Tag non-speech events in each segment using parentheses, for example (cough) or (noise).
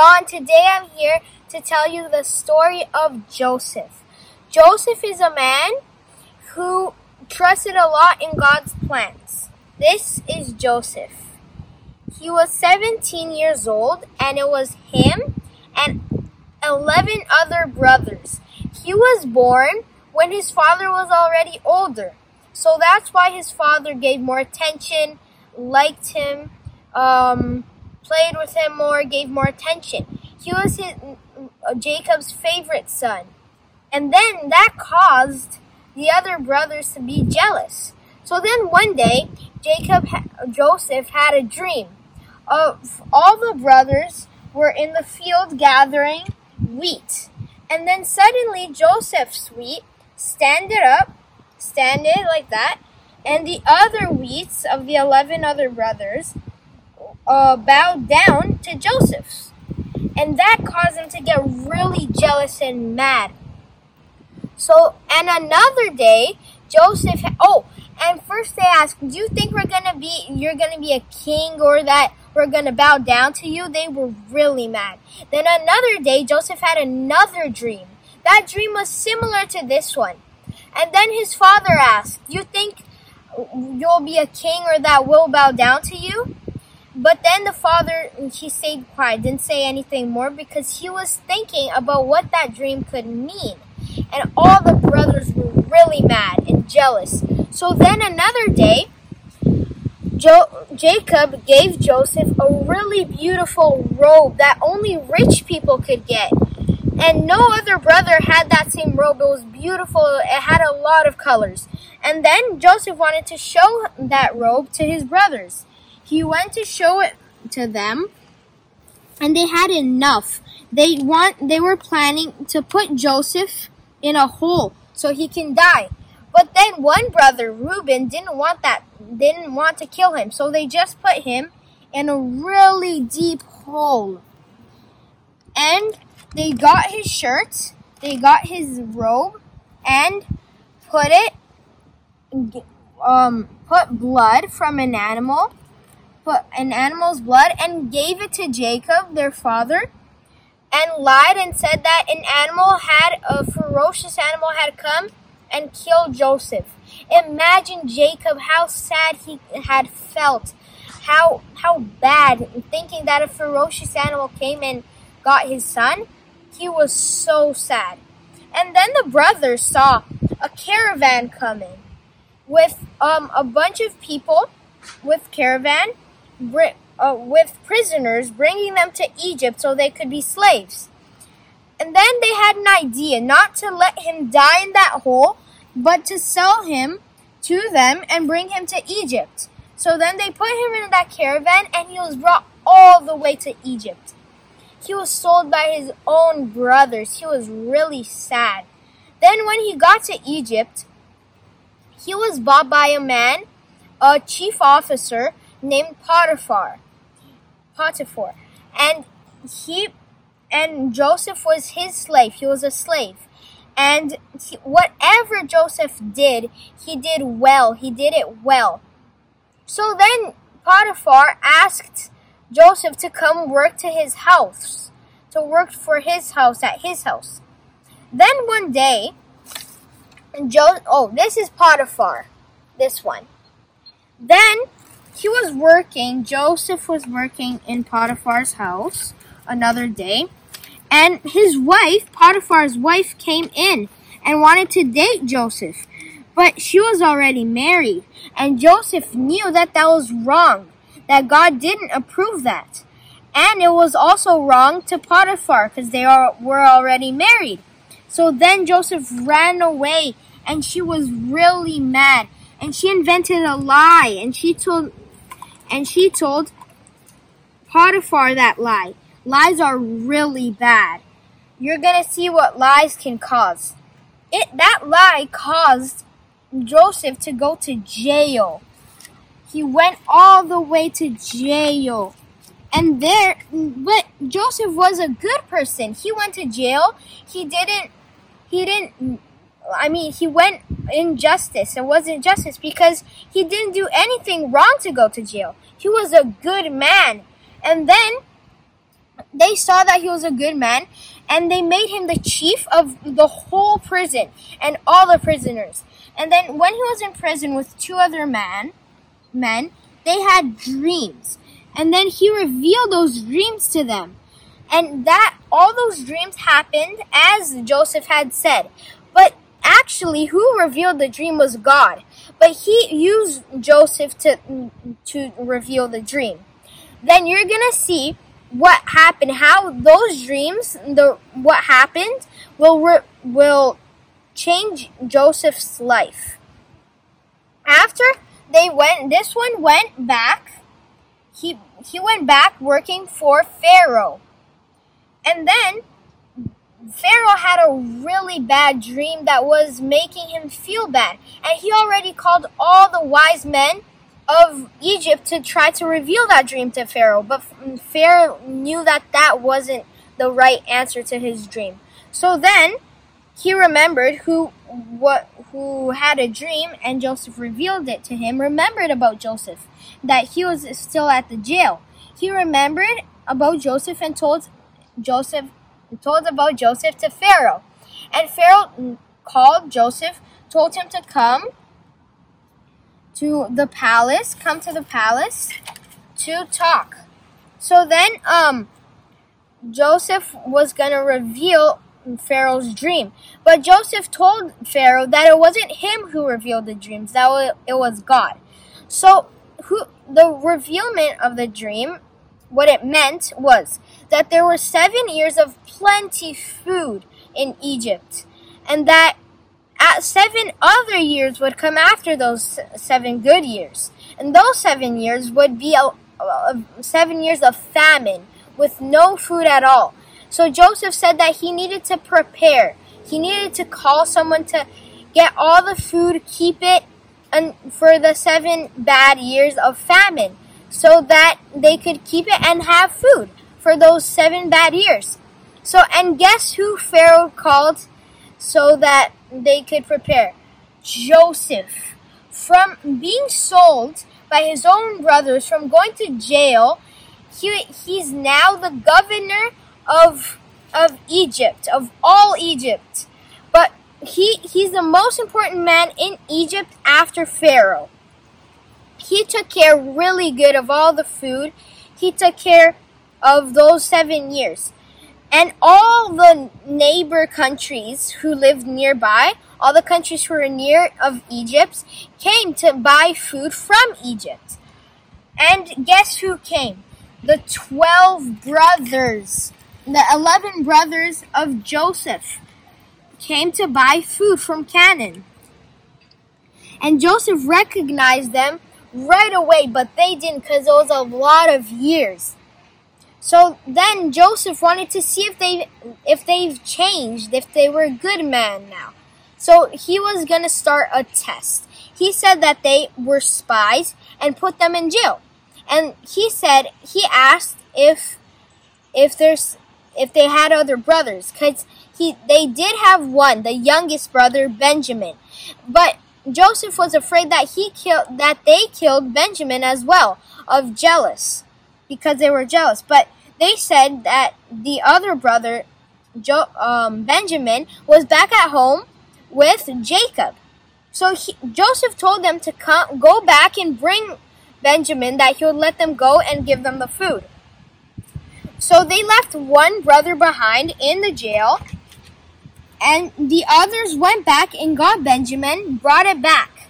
John. Today I'm here to tell you the story of Joseph. Joseph is a man who trusted a lot in God's plans. This is Joseph. He was 17 years old, and it was him and 11 other brothers. He was born when his father was already older. So that's why his father gave more attention, liked him, um, played with him more, gave more attention. He was his, Jacob's favorite son. And then that caused the other brothers to be jealous. So then one day, Jacob, Joseph had a dream of all the brothers were in the field gathering wheat. And then suddenly Joseph's wheat standed up, standed like that, and the other wheats of the eleven other brothers uh, down to Joseph's. And that caused him to get really jealous and mad. So, and another day, Joseph, oh, and first they asked, do you think we're gonna be, you're gonna be a king or that we're gonna bow down to you? They were really mad. Then another day, Joseph had another dream. That dream was similar to this one. And then his father asked, you think you'll be a king or that will bow down to you? But then the father, he stayed quiet, didn't say anything more because he was thinking about what that dream could mean. And all the brothers were really mad and jealous. So then another day, jo- Jacob gave Joseph a really beautiful robe that only rich people could get. And no other brother had that same robe. It was beautiful. It had a lot of colors. And then Joseph wanted to show that robe to his brothers. He went to show it to them, and they had enough. They want they were planning to put Joseph in a hole so he can die. But then one brother, Reuben, didn't want that didn't want to kill him, so they just put him in a really deep hole. And they got his shirt, they got his robe, and put it um put blood from an animal an animal's blood and gave it to Jacob, their father, and lied and said that an animal had, a ferocious animal had come and killed Joseph. Imagine Jacob, how sad he had felt, how, how bad, thinking that a ferocious animal came and got his son. He was so sad. And then the brothers saw a caravan coming with um, a bunch of people with caravan uh, with prisoners, bringing them to Egypt so they could be slaves. And then they had an idea not to let him die in that hole, but to sell him to them and bring him to Egypt. So then they put him in that caravan and he was brought all the way to Egypt. He was sold by his own brothers. He was really sad. Then when he got to Egypt, he was bought by a man, a chief officer, named Potiphar. Potiphar. And he and Joseph was his slave. He was a slave. And he, whatever Joseph did, he did well. He did it well. So then Potiphar asked Joseph to come work to his house, to work for his house at his house. Then one day, Jo- oh, this is Potiphar, this one. Then he was working, Joseph was working in Potiphar's house another day, and his wife, Potiphar's wife, came in and wanted to date Joseph. But she was already married, and Joseph knew that that was wrong, that God didn't approve that. And it was also wrong to Potiphar because they are, were already married. So then Joseph ran away, and she was really mad. And she invented a lie, and she told and she told Potiphar that lie. Lies are really bad. You're gonna see what lies can cause. It that lie caused Joseph to go to jail. He went all the way to jail. And there, but Joseph was a good person. He went to jail. He didn't, he didn't I mean, he went injustice. It wasn't justice because he didn't do anything wrong to go to jail. He was a good man. And then they saw that he was a good man and they made him the chief of the whole prison and all the prisoners. And then when he was in prison with two other men, men, they had dreams. And then he revealed those dreams to them. And that all those dreams happened as Joseph had said. Actually who revealed the dream was God. But he used Joseph to to reveal the dream. Then you're going to see what happened, how those dreams, the what happened will re, will change Joseph's life. After they went, this one went back. He he went back working for Pharaoh, and then Pharaoh had a really bad dream that was making him feel bad, and he already called all the wise men of Egypt to try to reveal that dream to Pharaoh, but mm, Pharaoh knew that that wasn't the right answer to his dream. So then he remembered who what who had a dream and Joseph revealed it to him, remembered about Joseph, that he was still at the jail. He remembered about Joseph and told Joseph told about Joseph to Pharaoh. And Pharaoh called Joseph, told him to come to the palace, come to the palace to talk. So then, um, Joseph was gonna reveal Pharaoh's dream, but Joseph told Pharaoh that it wasn't him who revealed the dreams; that it was God. So, who the revealment of the dream, what it meant was that there were seven years of plenty food in Egypt, and that at seven other years would come after those seven good years. And those seven years would be a, a, seven years of famine with no food at all. So Joseph said that he needed to prepare. He needed to call someone to get all the food, keep it and for the seven bad years of famine so that they could keep it and have food for those seven bad years. So, and guess who Pharaoh called so that they could prepare. Joseph, from being sold by his own brothers, from going to jail, he, he's now the governor of of Egypt, of all Egypt. But he he's the most important man in Egypt after Pharaoh. He took care really good of all the food. He took care of those seven years. And all the neighbor countries who lived nearby, all the countries who were near of Egypt, came to buy food from Egypt. And guess who came? The 12 brothers, the 11 brothers of Joseph came to buy food from Canaan. And Joseph recognized them right away, but they didn't because it was a lot of years. So then Joseph wanted to see if they if they've changed, if they were a good man now. So he was going to start a test. He said that they were spies and put them in jail. And he said he asked if if there's if they had other brothers cuz he they did have one, the youngest brother Benjamin. But Joseph was afraid that he killed that they killed Benjamin as well of jealous because they were jealous. But they said that the other brother, jo- um, Benjamin, was back at home with Jacob. So he, Joseph told them to come, go back and bring Benjamin, that he would let them go and give them the food. So they left one brother behind in the jail, and the others went back and got Benjamin, brought it back.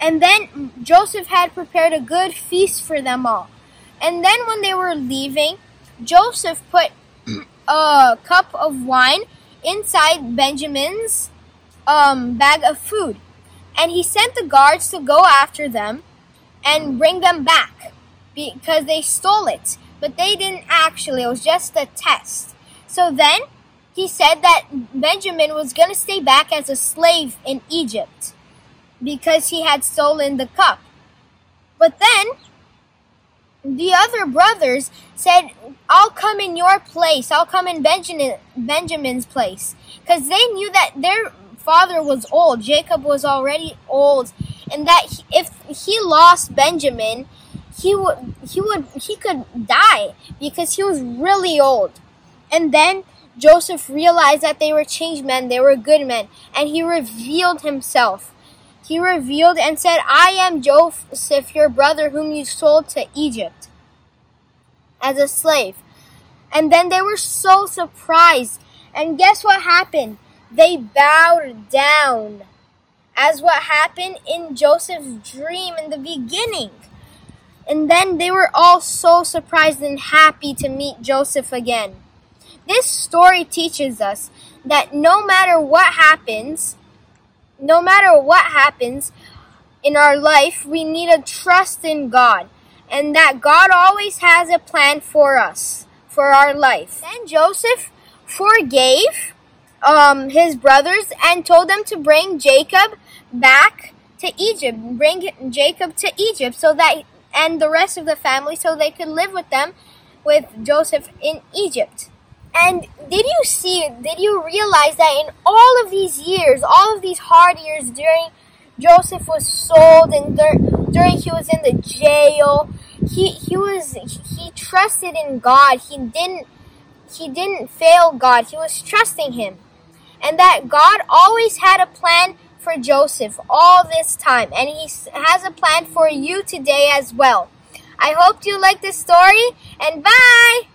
And then Joseph had prepared a good feast for them all. And then when they were leaving, Joseph put (clears throat) a cup of wine inside Benjamin's um, bag of food. And he sent the guards to go after them and bring them back because they stole it. But they didn't actually, it was just a test. So then he said that Benjamin was going to stay back as a slave in Egypt because he had stolen the cup. But then the other brothers said, I'll come in your place. I'll come in Benjamin, Benjamin's place. Because they knew that their father was old. Jacob was already old. And that if he lost Benjamin, he would he would he could die because he was really old. And then Joseph realized that they were changed men, they were good men, and he revealed himself. He revealed and said, I am Joseph, your brother, whom you sold to Egypt as a slave. And then they were so surprised. And guess what happened? They bowed down, as what happened in Joseph's dream in the beginning. And then they were all so surprised and happy to meet Joseph again. This story teaches us that no matter what happens, no matter what happens in our life, we need to trust in God and that God always has a plan for us, for our life. Then Joseph forgave um, his brothers and told them to bring Jacob back to Egypt, bring Jacob to Egypt so that and the rest of the family so they could live with them with Joseph in Egypt. And did you see, did you realize that in all of these years, all of these hard years during Joseph was sold and dur- during he was in the jail, he, he was, he trusted in God. He didn't, he didn't fail God. He was trusting him. And that God always had a plan for Joseph all this time, and he has a plan for you today as well. I hope you like this story, and bye!